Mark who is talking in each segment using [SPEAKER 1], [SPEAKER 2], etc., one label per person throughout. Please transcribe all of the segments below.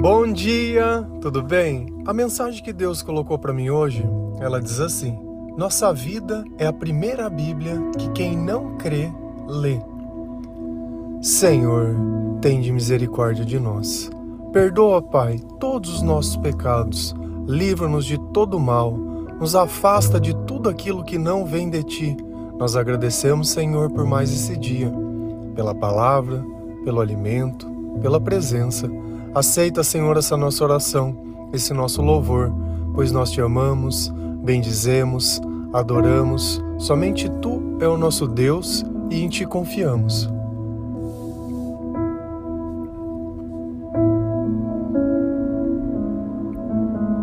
[SPEAKER 1] Bom dia, tudo bem? A mensagem que Deus colocou para mim hoje, ela diz assim: Nossa vida é a primeira Bíblia que quem não crê lê. Senhor, tem de misericórdia de nós. Perdoa, Pai, todos os nossos pecados. Livra-nos de todo mal. Nos afasta de tudo aquilo que não vem de ti. Nós agradecemos, Senhor, por mais esse dia, pela palavra, pelo alimento, pela presença. Aceita, Senhor, essa nossa oração, esse nosso louvor, pois nós te amamos, bendizemos, adoramos. Somente tu é o nosso Deus e em ti confiamos.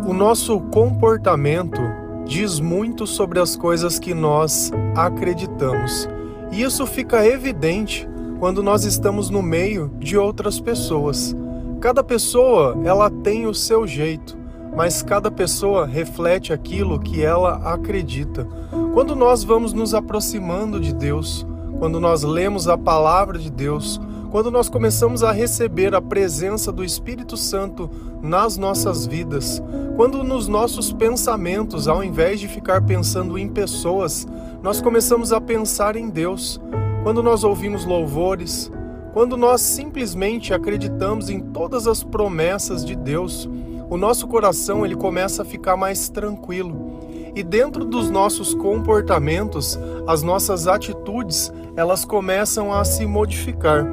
[SPEAKER 1] O nosso comportamento diz muito sobre as coisas que nós acreditamos. E isso fica evidente quando nós estamos no meio de outras pessoas. Cada pessoa, ela tem o seu jeito, mas cada pessoa reflete aquilo que ela acredita. Quando nós vamos nos aproximando de Deus, quando nós lemos a palavra de Deus, quando nós começamos a receber a presença do Espírito Santo nas nossas vidas, quando nos nossos pensamentos, ao invés de ficar pensando em pessoas, nós começamos a pensar em Deus, quando nós ouvimos louvores, quando nós simplesmente acreditamos em todas as promessas de Deus, o nosso coração ele começa a ficar mais tranquilo. E dentro dos nossos comportamentos, as nossas atitudes, elas começam a se modificar.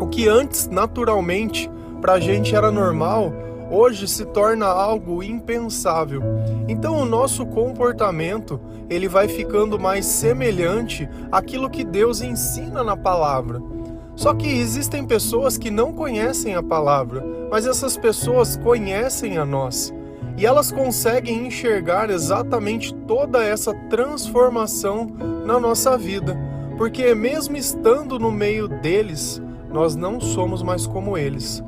[SPEAKER 1] O que antes naturalmente para a gente era normal, hoje se torna algo impensável. Então o nosso comportamento, ele vai ficando mais semelhante àquilo que Deus ensina na palavra. Só que existem pessoas que não conhecem a palavra, mas essas pessoas conhecem a nós. E elas conseguem enxergar exatamente toda essa transformação na nossa vida, porque mesmo estando no meio deles, nós não somos mais como eles.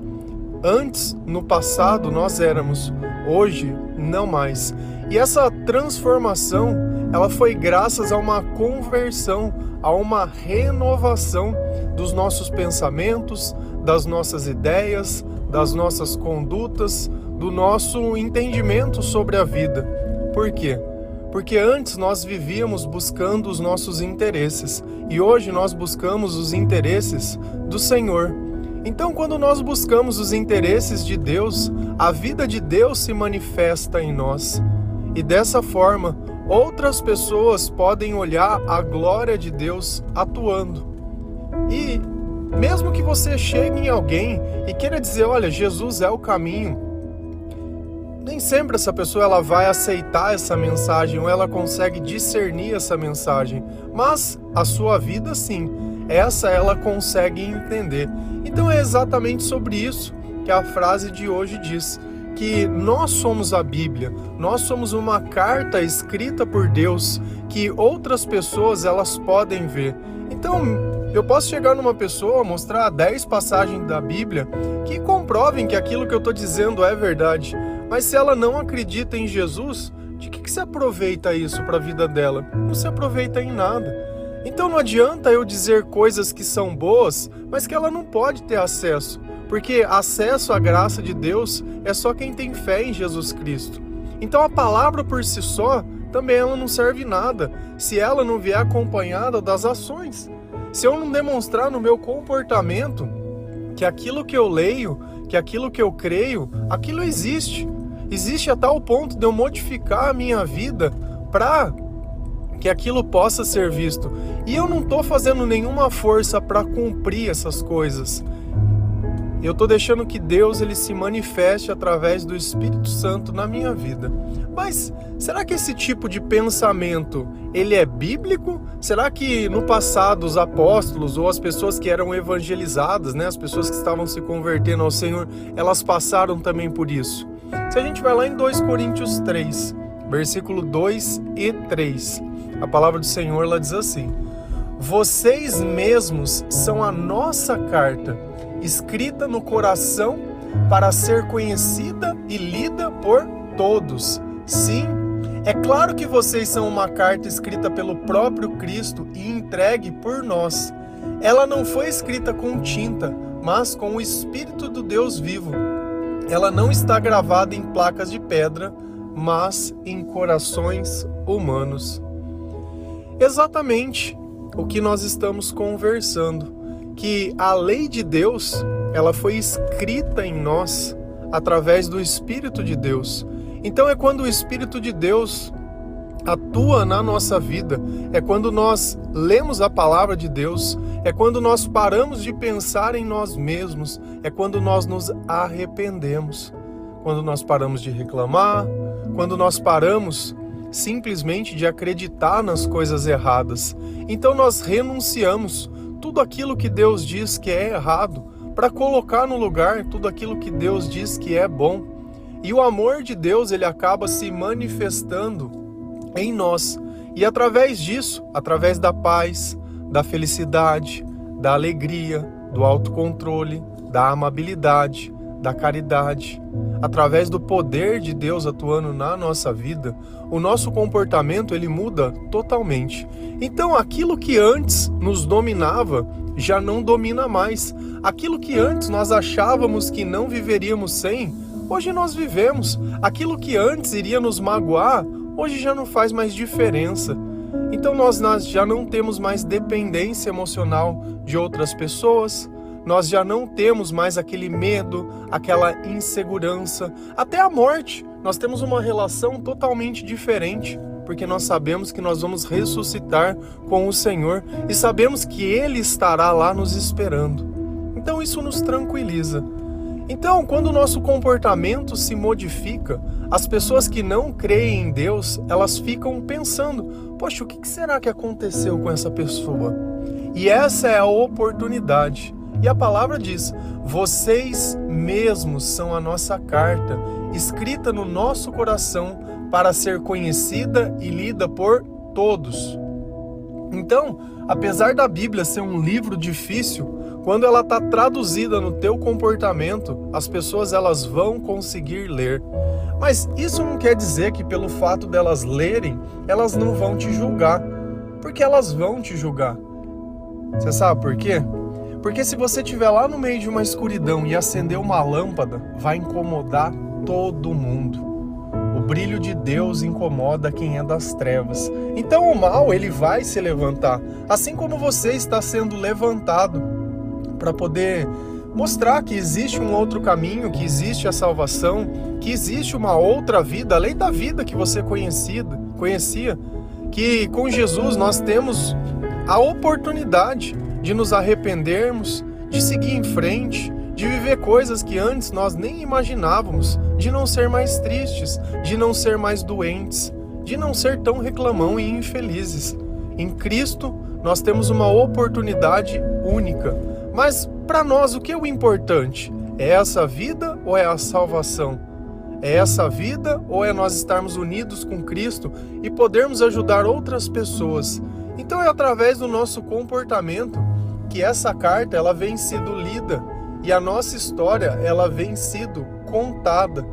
[SPEAKER 1] Antes, no passado, nós éramos, hoje, não mais. E essa transformação, ela foi graças a uma conversão, a uma renovação dos nossos pensamentos, das nossas ideias, das nossas condutas, do nosso entendimento sobre a vida. Por quê? Porque antes nós vivíamos buscando os nossos interesses e hoje nós buscamos os interesses do Senhor. Então, quando nós buscamos os interesses de Deus, a vida de Deus se manifesta em nós. E dessa forma, outras pessoas podem olhar a glória de Deus atuando. E mesmo que você chegue em alguém e queira dizer, olha, Jesus é o caminho, nem sempre essa pessoa ela vai aceitar essa mensagem ou ela consegue discernir essa mensagem, mas a sua vida sim, essa ela consegue entender. Então é exatamente sobre isso que a frase de hoje diz que nós somos a Bíblia, nós somos uma carta escrita por Deus que outras pessoas elas podem ver. Então, eu posso chegar numa pessoa, mostrar 10 passagens da Bíblia que comprovem que aquilo que eu estou dizendo é verdade. Mas se ela não acredita em Jesus, de que, que se aproveita isso para a vida dela? Não se aproveita em nada. Então não adianta eu dizer coisas que são boas, mas que ela não pode ter acesso, porque acesso à graça de Deus é só quem tem fé em Jesus Cristo. Então a palavra por si só também ela não serve nada se ela não vier acompanhada das ações. Se eu não demonstrar no meu comportamento que aquilo que eu leio, que aquilo que eu creio, aquilo existe existe a tal ponto de eu modificar a minha vida para que aquilo possa ser visto. E eu não estou fazendo nenhuma força para cumprir essas coisas. Eu estou deixando que Deus ele se manifeste através do Espírito Santo na minha vida. Mas será que esse tipo de pensamento ele é bíblico? Será que no passado os apóstolos ou as pessoas que eram evangelizadas, né, as pessoas que estavam se convertendo ao Senhor, elas passaram também por isso? Se a gente vai lá em 2 Coríntios 3, versículo 2 e 3, a palavra do Senhor ela diz assim: Vocês mesmos são a nossa carta, escrita no coração para ser conhecida e lida por todos. Sim, é claro que vocês são uma carta escrita pelo próprio Cristo e entregue por nós. Ela não foi escrita com tinta, mas com o Espírito do Deus vivo ela não está gravada em placas de pedra, mas em corações humanos. Exatamente o que nós estamos conversando, que a lei de Deus, ela foi escrita em nós através do Espírito de Deus. Então é quando o Espírito de Deus atua na nossa vida, é quando nós lemos a palavra de Deus, é quando nós paramos de pensar em nós mesmos, é quando nós nos arrependemos, quando nós paramos de reclamar, quando nós paramos simplesmente de acreditar nas coisas erradas. Então nós renunciamos tudo aquilo que Deus diz que é errado para colocar no lugar tudo aquilo que Deus diz que é bom. E o amor de Deus ele acaba se manifestando em nós. E através disso, através da paz, da felicidade, da alegria, do autocontrole, da amabilidade, da caridade, através do poder de Deus atuando na nossa vida, o nosso comportamento ele muda totalmente. Então, aquilo que antes nos dominava já não domina mais. Aquilo que antes nós achávamos que não viveríamos sem, hoje nós vivemos. Aquilo que antes iria nos magoar, hoje já não faz mais diferença. Então nós, nós já não temos mais dependência emocional de outras pessoas, nós já não temos mais aquele medo, aquela insegurança, até a morte. Nós temos uma relação totalmente diferente, porque nós sabemos que nós vamos ressuscitar com o Senhor e sabemos que Ele estará lá nos esperando. Então isso nos tranquiliza. Então, quando o nosso comportamento se modifica, as pessoas que não creem em Deus, elas ficam pensando: poxa, o que será que aconteceu com essa pessoa? E essa é a oportunidade. E a palavra diz: vocês mesmos são a nossa carta, escrita no nosso coração para ser conhecida e lida por todos. Então, apesar da Bíblia ser um livro difícil, quando ela está traduzida no teu comportamento, as pessoas elas vão conseguir ler. Mas isso não quer dizer que pelo fato delas lerem, elas não vão te julgar, porque elas vão te julgar. Você sabe por quê? Porque se você estiver lá no meio de uma escuridão e acender uma lâmpada, vai incomodar todo mundo. O brilho de Deus incomoda quem é das trevas. Então o mal, ele vai se levantar, assim como você está sendo levantado para poder mostrar que existe um outro caminho, que existe a salvação, que existe uma outra vida, além da vida que você conhecida, conhecia, que com Jesus nós temos a oportunidade de nos arrependermos, de seguir em frente, de viver coisas que antes nós nem imaginávamos, de não ser mais tristes, de não ser mais doentes, de não ser tão reclamão e infelizes. Em Cristo, nós temos uma oportunidade única mas para nós, o que é o importante? É essa vida ou é a salvação? É essa vida ou é nós estarmos unidos com Cristo e podermos ajudar outras pessoas? Então é através do nosso comportamento que essa carta ela vem sido lida e a nossa história ela vem sido contada.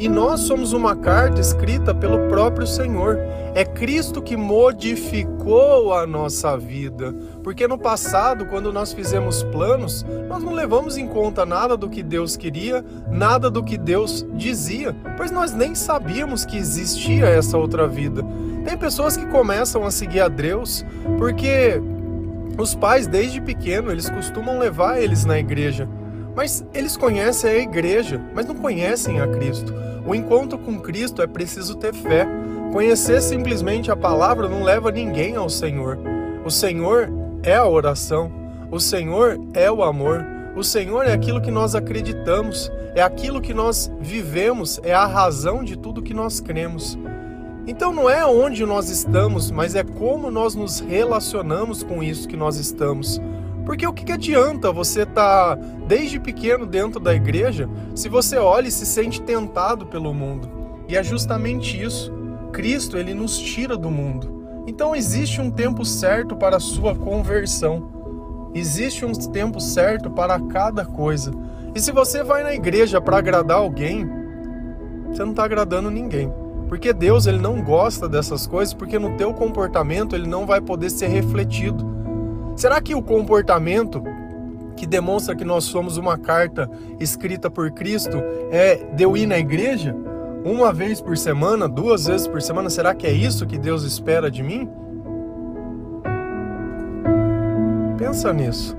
[SPEAKER 1] E nós somos uma carta escrita pelo próprio Senhor. É Cristo que modificou a nossa vida. Porque no passado, quando nós fizemos planos, nós não levamos em conta nada do que Deus queria, nada do que Deus dizia, pois nós nem sabíamos que existia essa outra vida. Tem pessoas que começam a seguir a Deus porque os pais, desde pequeno, eles costumam levar eles na igreja. Mas eles conhecem a igreja, mas não conhecem a Cristo. O encontro com Cristo é preciso ter fé. Conhecer simplesmente a palavra não leva ninguém ao Senhor. O Senhor é a oração. O Senhor é o amor. O Senhor é aquilo que nós acreditamos, é aquilo que nós vivemos, é a razão de tudo que nós cremos. Então não é onde nós estamos, mas é como nós nos relacionamos com isso que nós estamos. Porque o que, que adianta você estar tá desde pequeno dentro da igreja se você olha e se sente tentado pelo mundo? E é justamente isso. Cristo, ele nos tira do mundo. Então existe um tempo certo para a sua conversão. Existe um tempo certo para cada coisa. E se você vai na igreja para agradar alguém, você não está agradando ninguém. Porque Deus ele não gosta dessas coisas, porque no teu comportamento ele não vai poder ser refletido. Será que o comportamento que demonstra que nós somos uma carta escrita por Cristo é de eu ir na igreja uma vez por semana, duas vezes por semana? Será que é isso que Deus espera de mim? Pensa nisso.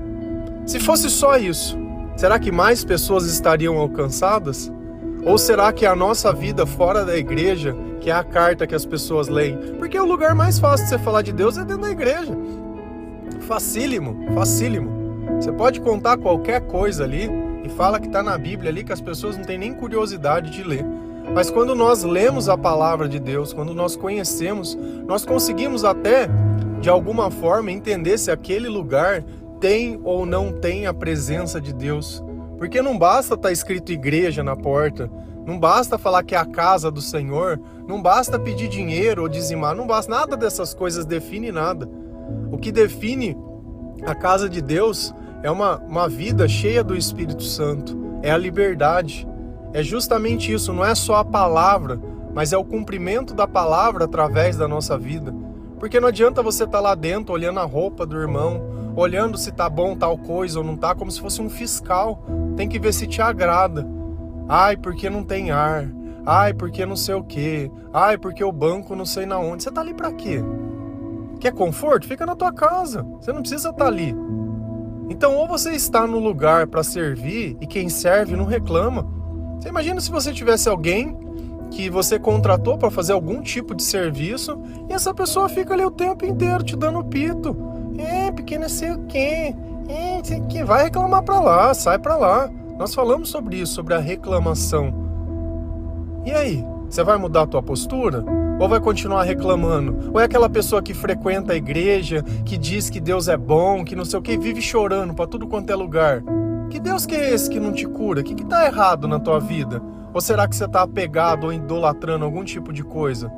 [SPEAKER 1] Se fosse só isso, será que mais pessoas estariam alcançadas? Ou será que a nossa vida fora da igreja, que é a carta que as pessoas leem? Porque o lugar mais fácil de você falar de Deus é dentro da igreja. Facílimo, facílimo. Você pode contar qualquer coisa ali e fala que está na Bíblia ali que as pessoas não têm nem curiosidade de ler. Mas quando nós lemos a palavra de Deus, quando nós conhecemos, nós conseguimos até, de alguma forma, entender se aquele lugar tem ou não tem a presença de Deus. Porque não basta estar tá escrito igreja na porta, não basta falar que é a casa do Senhor, não basta pedir dinheiro ou dizimar, não basta, nada dessas coisas define nada. O que define a casa de Deus é uma, uma vida cheia do Espírito Santo, é a liberdade, é justamente isso, não é só a palavra, mas é o cumprimento da palavra através da nossa vida. Porque não adianta você estar tá lá dentro olhando a roupa do irmão, olhando se tá bom tal coisa ou não tá, como se fosse um fiscal. Tem que ver se te agrada. Ai, porque não tem ar. Ai, porque não sei o quê. Ai, porque o banco não sei na onde. Você tá ali para quê? Quer conforto? Fica na tua casa. Você não precisa estar tá ali. Então, ou você está no lugar para servir e quem serve não reclama, você imagina se você tivesse alguém que você contratou para fazer algum tipo de serviço e essa pessoa fica ali o tempo inteiro te dando pito. É, pequeno sei o quê. É, quê. Vai reclamar para lá, sai para lá. Nós falamos sobre isso, sobre a reclamação. E aí, você vai mudar a tua postura? Ou vai continuar reclamando? Ou é aquela pessoa que frequenta a igreja, que diz que Deus é bom, que não sei o que, vive chorando para tudo quanto é lugar? Que Deus que é esse que não te cura? O que está errado na tua vida? Ou será que você está apegado ou idolatrando algum tipo de coisa?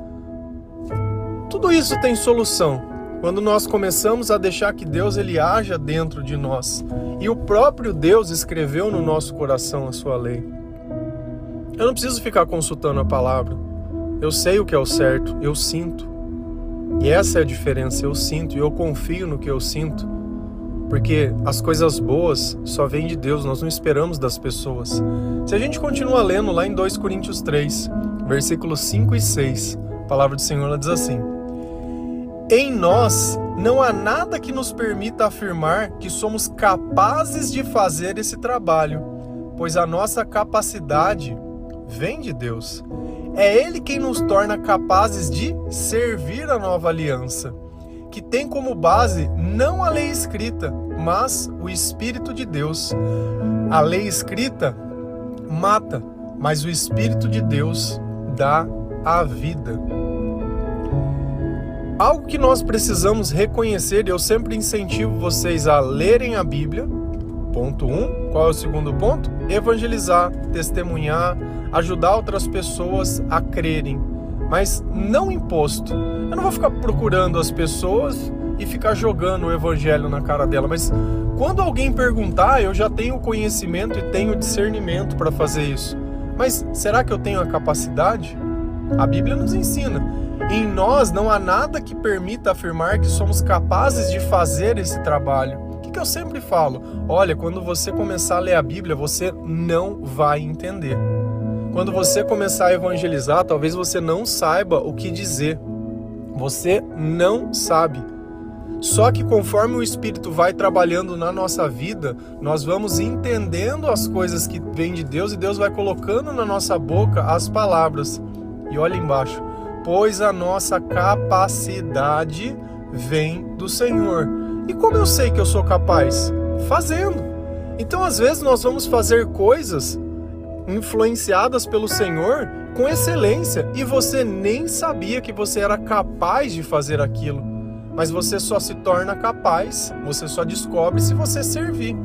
[SPEAKER 1] Tudo isso tem solução quando nós começamos a deixar que Deus ele haja dentro de nós. E o próprio Deus escreveu no nosso coração a sua lei. Eu não preciso ficar consultando a palavra. Eu sei o que é o certo, eu sinto. E essa é a diferença, eu sinto e eu confio no que eu sinto. Porque as coisas boas só vêm de Deus, nós não esperamos das pessoas. Se a gente continua lendo lá em 2 Coríntios 3, versículos 5 e 6, a palavra do Senhor diz assim: Em nós não há nada que nos permita afirmar que somos capazes de fazer esse trabalho, pois a nossa capacidade vem de Deus. É Ele quem nos torna capazes de servir a nova aliança que tem como base não a lei escrita, mas o Espírito de Deus. A lei escrita mata, mas o Espírito de Deus dá a vida. Algo que nós precisamos reconhecer, eu sempre incentivo vocês a lerem a Bíblia. Ponto 1. Um. Qual é o segundo ponto? Evangelizar, testemunhar, ajudar outras pessoas a crerem mas não imposto. Eu não vou ficar procurando as pessoas e ficar jogando o evangelho na cara dela, mas quando alguém perguntar, eu já tenho conhecimento e tenho discernimento para fazer isso. Mas será que eu tenho a capacidade? A Bíblia nos ensina. Em nós não há nada que permita afirmar que somos capazes de fazer esse trabalho. O que, que eu sempre falo? Olha, quando você começar a ler a Bíblia, você não vai entender. Quando você começar a evangelizar, talvez você não saiba o que dizer. Você não sabe. Só que conforme o Espírito vai trabalhando na nossa vida, nós vamos entendendo as coisas que vêm de Deus e Deus vai colocando na nossa boca as palavras. E olha embaixo, pois a nossa capacidade vem do Senhor. E como eu sei que eu sou capaz? Fazendo. Então, às vezes, nós vamos fazer coisas influenciadas pelo Senhor com excelência e você nem sabia que você era capaz de fazer aquilo. Mas você só se torna capaz, você só descobre se você servir.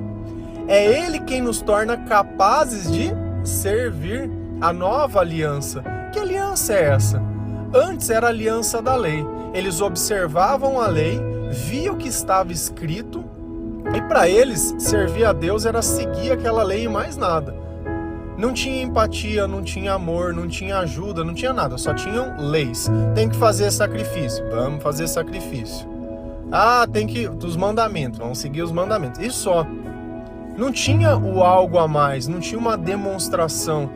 [SPEAKER 1] É Ele quem nos torna capazes de servir a nova aliança. Que aliança é essa? Antes era aliança da lei. Eles observavam a lei, viam o que estava escrito e para eles servir a Deus era seguir aquela lei e mais nada. Não tinha empatia, não tinha amor, não tinha ajuda, não tinha nada, só tinham leis. Tem que fazer sacrifício, vamos fazer sacrifício. Ah, tem que. Dos mandamentos, vamos seguir os mandamentos. E só. não tinha o algo a mais, não tinha uma demonstração,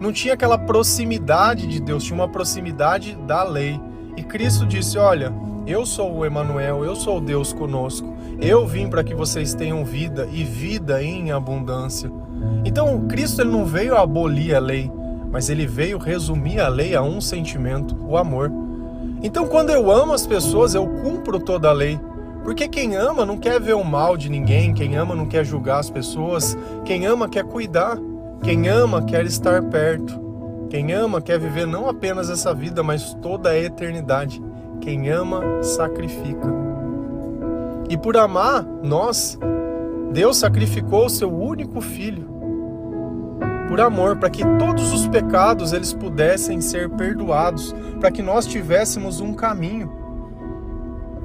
[SPEAKER 1] não tinha aquela proximidade de Deus, tinha uma proximidade da lei. E Cristo disse: Olha, eu sou o Emanuel, eu sou Deus conosco. Eu vim para que vocês tenham vida e vida em abundância. Então, Cristo ele não veio abolir a lei, mas ele veio resumir a lei a um sentimento, o amor. Então, quando eu amo as pessoas, eu cumpro toda a lei. Porque quem ama não quer ver o mal de ninguém, quem ama não quer julgar as pessoas, quem ama quer cuidar, quem ama quer estar perto, quem ama quer viver não apenas essa vida, mas toda a eternidade. Quem ama sacrifica. E por amar nós, Deus sacrificou o seu único filho. Por amor, para que todos os pecados eles pudessem ser perdoados, para que nós tivéssemos um caminho,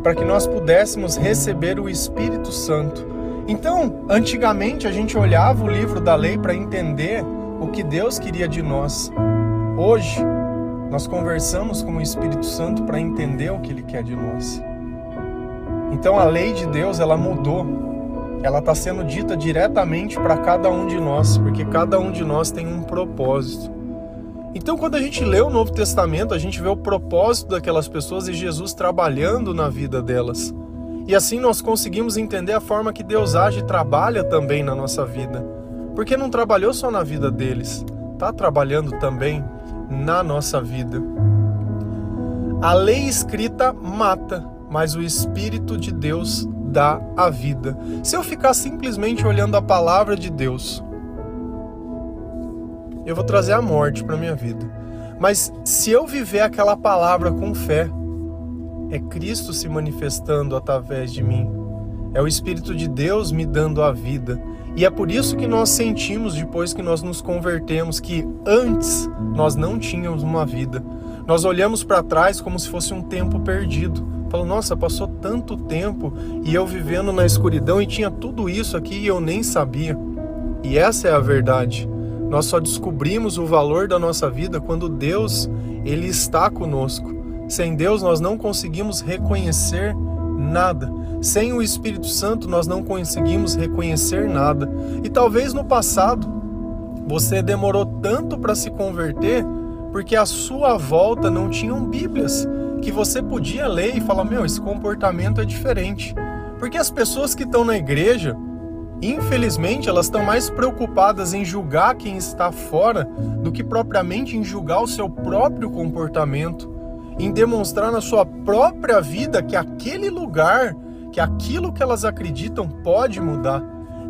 [SPEAKER 1] para que nós pudéssemos receber o Espírito Santo. Então, antigamente a gente olhava o livro da lei para entender o que Deus queria de nós. Hoje, nós conversamos com o Espírito Santo para entender o que ele quer de nós. Então a lei de Deus, ela mudou. Ela está sendo dita diretamente para cada um de nós, porque cada um de nós tem um propósito. Então, quando a gente lê o Novo Testamento, a gente vê o propósito daquelas pessoas e Jesus trabalhando na vida delas. E assim nós conseguimos entender a forma que Deus age e trabalha também na nossa vida. Porque não trabalhou só na vida deles, está trabalhando também na nossa vida. A lei escrita mata, mas o Espírito de Deus dá a vida. Se eu ficar simplesmente olhando a palavra de Deus, eu vou trazer a morte para minha vida. Mas se eu viver aquela palavra com fé, é Cristo se manifestando através de mim. É o Espírito de Deus me dando a vida. E é por isso que nós sentimos, depois que nós nos convertemos, que antes nós não tínhamos uma vida. Nós olhamos para trás como se fosse um tempo perdido. Falo, nossa, passou tanto tempo e eu vivendo na escuridão e tinha tudo isso aqui e eu nem sabia. E essa é a verdade. Nós só descobrimos o valor da nossa vida quando Deus, ele está conosco. Sem Deus nós não conseguimos reconhecer nada. Sem o Espírito Santo nós não conseguimos reconhecer nada. E talvez no passado você demorou tanto para se converter porque à sua volta não tinham Bíblias que você podia ler e falar: meu, esse comportamento é diferente. Porque as pessoas que estão na igreja, infelizmente, elas estão mais preocupadas em julgar quem está fora do que propriamente em julgar o seu próprio comportamento, em demonstrar na sua própria vida que aquele lugar, que aquilo que elas acreditam pode mudar.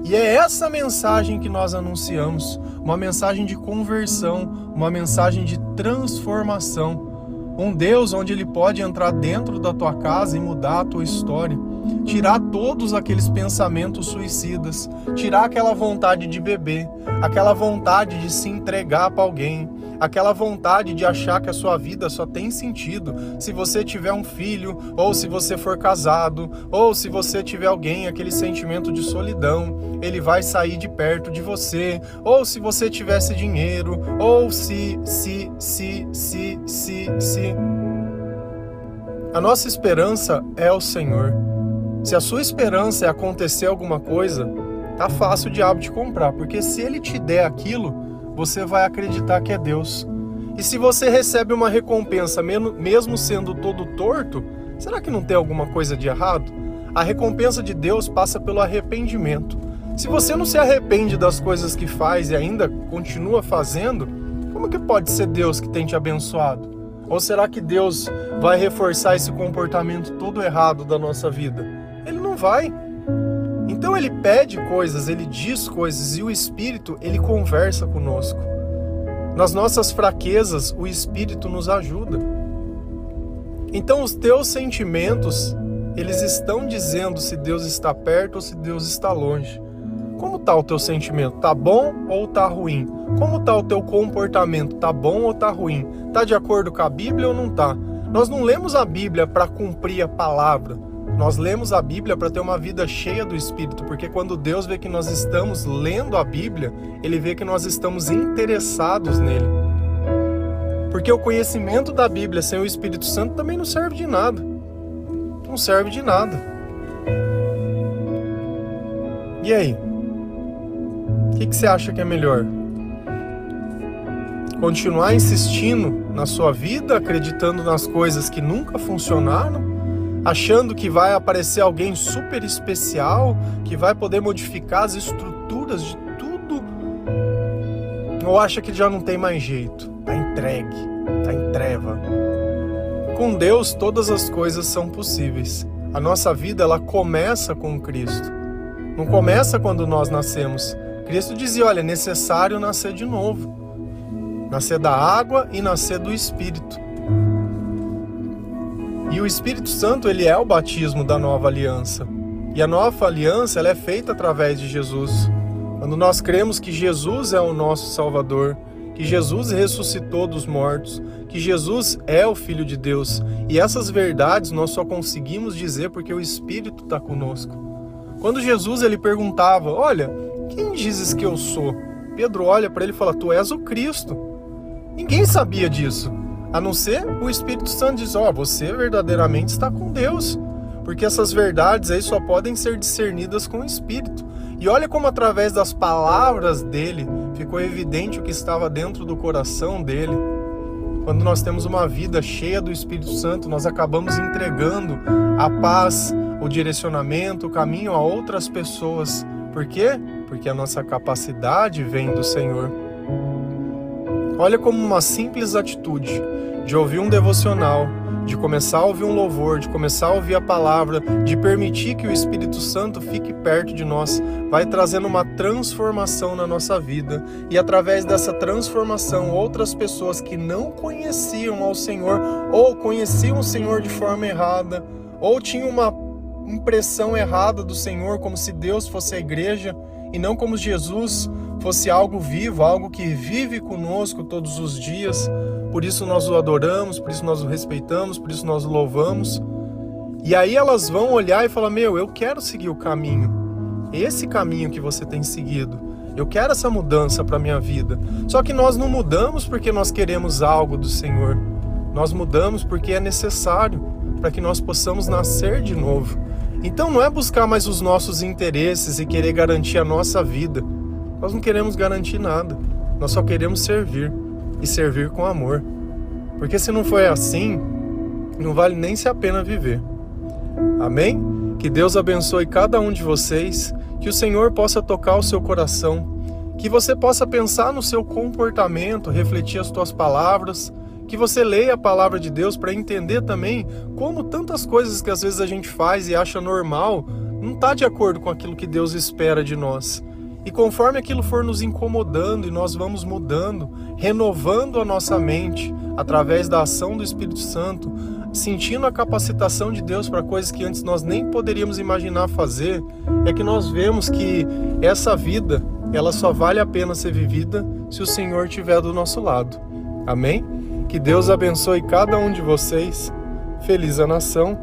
[SPEAKER 1] E é essa mensagem que nós anunciamos, uma mensagem de conversão, uma mensagem de transformação. Um Deus onde Ele pode entrar dentro da tua casa e mudar a tua história. Tirar todos aqueles pensamentos suicidas, tirar aquela vontade de beber, aquela vontade de se entregar para alguém, aquela vontade de achar que a sua vida só tem sentido se você tiver um filho, ou se você for casado, ou se você tiver alguém, aquele sentimento de solidão, ele vai sair de perto de você, ou se você tivesse dinheiro, ou se, se, se, se, se, se. A nossa esperança é o Senhor. Se a sua esperança é acontecer alguma coisa, tá fácil o diabo te comprar, porque se ele te der aquilo, você vai acreditar que é Deus. E se você recebe uma recompensa, mesmo sendo todo torto, será que não tem alguma coisa de errado? A recompensa de Deus passa pelo arrependimento. Se você não se arrepende das coisas que faz e ainda continua fazendo, como que pode ser Deus que tem te abençoado? Ou será que Deus vai reforçar esse comportamento todo errado da nossa vida? Ele não vai. Então ele pede coisas, ele diz coisas e o Espírito ele conversa conosco. Nas nossas fraquezas, o Espírito nos ajuda. Então os teus sentimentos, eles estão dizendo se Deus está perto ou se Deus está longe. Como está o teu sentimento? Tá bom ou tá ruim? Como está o teu comportamento? Tá bom ou tá ruim? Tá de acordo com a Bíblia ou não tá? Nós não lemos a Bíblia para cumprir a palavra. Nós lemos a Bíblia para ter uma vida cheia do Espírito, porque quando Deus vê que nós estamos lendo a Bíblia, ele vê que nós estamos interessados nele. Porque o conhecimento da Bíblia sem o Espírito Santo também não serve de nada. Não serve de nada. E aí? O que, que você acha que é melhor? Continuar insistindo na sua vida, acreditando nas coisas que nunca funcionaram, achando que vai aparecer alguém super especial, que vai poder modificar as estruturas de tudo, ou acha que já não tem mais jeito, tá entregue, tá em treva. Com Deus todas as coisas são possíveis. A nossa vida ela começa com Cristo. Não começa quando nós nascemos. Cristo dizia: olha, é necessário nascer de novo. Nascer da água e nascer do Espírito. E o Espírito Santo, ele é o batismo da nova aliança. E a nova aliança, ela é feita através de Jesus. Quando nós cremos que Jesus é o nosso Salvador, que Jesus ressuscitou dos mortos, que Jesus é o Filho de Deus. E essas verdades nós só conseguimos dizer porque o Espírito está conosco. Quando Jesus ele perguntava: Olha, quem dizes que eu sou? Pedro olha para ele e fala: Tu és o Cristo. Ninguém sabia disso, a não ser o Espírito Santo diz: Ó, oh, você verdadeiramente está com Deus. Porque essas verdades aí só podem ser discernidas com o Espírito. E olha como através das palavras dele ficou evidente o que estava dentro do coração dele. Quando nós temos uma vida cheia do Espírito Santo, nós acabamos entregando a paz, o direcionamento, o caminho a outras pessoas. Por quê? Porque a nossa capacidade vem do Senhor. Olha como uma simples atitude de ouvir um devocional, de começar a ouvir um louvor, de começar a ouvir a palavra, de permitir que o Espírito Santo fique perto de nós, vai trazendo uma transformação na nossa vida. E através dessa transformação, outras pessoas que não conheciam ao Senhor, ou conheciam o Senhor de forma errada, ou tinham uma impressão errada do Senhor, como se Deus fosse a igreja e não como Jesus fosse algo vivo, algo que vive conosco todos os dias por isso nós o adoramos, por isso nós o respeitamos, por isso nós o louvamos. E aí elas vão olhar e falar: Meu, eu quero seguir o caminho, esse caminho que você tem seguido. Eu quero essa mudança para minha vida. Só que nós não mudamos porque nós queremos algo do Senhor. Nós mudamos porque é necessário para que nós possamos nascer de novo. Então não é buscar mais os nossos interesses e querer garantir a nossa vida. Nós não queremos garantir nada. Nós só queremos servir e servir com amor. Porque se não for assim, não vale nem se a pena viver. Amém? Que Deus abençoe cada um de vocês, que o Senhor possa tocar o seu coração, que você possa pensar no seu comportamento, refletir as tuas palavras, que você leia a palavra de Deus para entender também como tantas coisas que às vezes a gente faz e acha normal não está de acordo com aquilo que Deus espera de nós. E conforme aquilo for nos incomodando e nós vamos mudando, renovando a nossa mente através da ação do Espírito Santo, sentindo a capacitação de Deus para coisas que antes nós nem poderíamos imaginar fazer, é que nós vemos que essa vida, ela só vale a pena ser vivida se o Senhor estiver do nosso lado. Amém? Que Deus abençoe cada um de vocês. Feliz a nação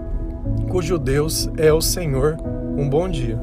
[SPEAKER 1] cujo Deus é o Senhor. Um bom dia.